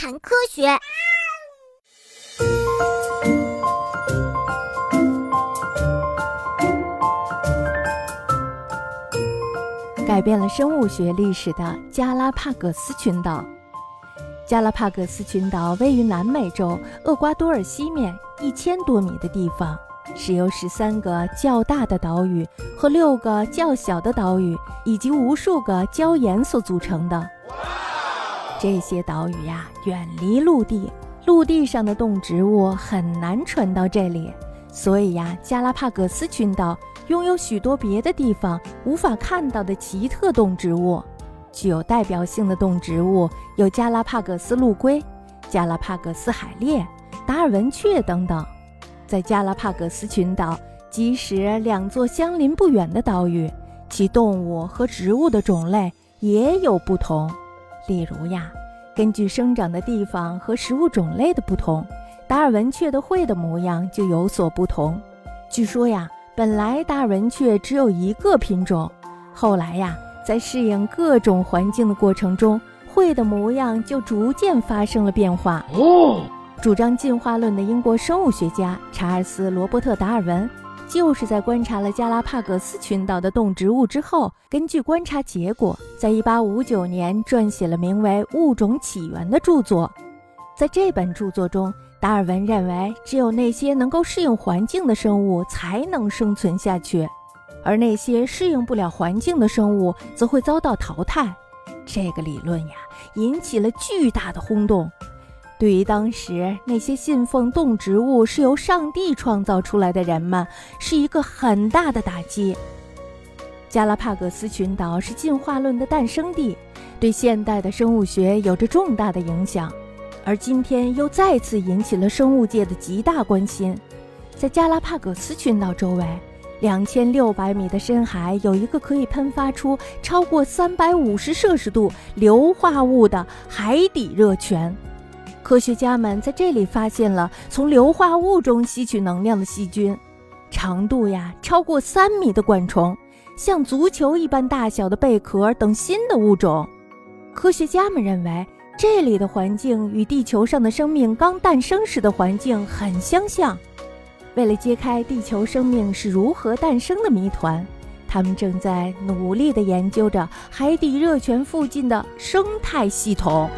谈科学，改变了生物学历史的加拉帕戈斯群岛。加拉帕戈斯群岛位于南美洲厄瓜多尔西面一千多米的地方，是由十三个较大的岛屿和六个较小的岛屿以及无数个礁岩所组成的。这些岛屿呀，远离陆地，陆地上的动植物很难传到这里，所以呀，加拉帕戈斯群岛拥有许多别的地方无法看到的奇特动植物。具有代表性的动植物有加拉帕戈斯陆龟、加拉帕戈斯海猎、达尔文雀等等。在加拉帕戈斯群岛，即使两座相邻不远的岛屿，其动物和植物的种类也有不同。例如呀，根据生长的地方和食物种类的不同，达尔文雀的喙的模样就有所不同。据说呀，本来达尔文雀只有一个品种，后来呀，在适应各种环境的过程中，喙的模样就逐渐发生了变化。哦，主张进化论的英国生物学家查尔斯·罗伯特·达尔文。就是在观察了加拉帕戈斯群岛的动植物之后，根据观察结果，在1859年撰写了名为《物种起源》的著作。在这本著作中，达尔文认为，只有那些能够适应环境的生物才能生存下去，而那些适应不了环境的生物则会遭到淘汰。这个理论呀，引起了巨大的轰动。对于当时那些信奉动植物是由上帝创造出来的人们，是一个很大的打击。加拉帕戈斯群岛是进化论的诞生地，对现代的生物学有着重大的影响，而今天又再次引起了生物界的极大关心。在加拉帕戈斯群岛周围，两千六百米的深海有一个可以喷发出超过三百五十摄氏度硫化物的海底热泉。科学家们在这里发现了从硫化物中吸取能量的细菌，长度呀超过三米的管虫，像足球一般大小的贝壳等新的物种。科学家们认为这里的环境与地球上的生命刚诞生时的环境很相像。为了揭开地球生命是如何诞生的谜团，他们正在努力地研究着海底热泉附近的生态系统。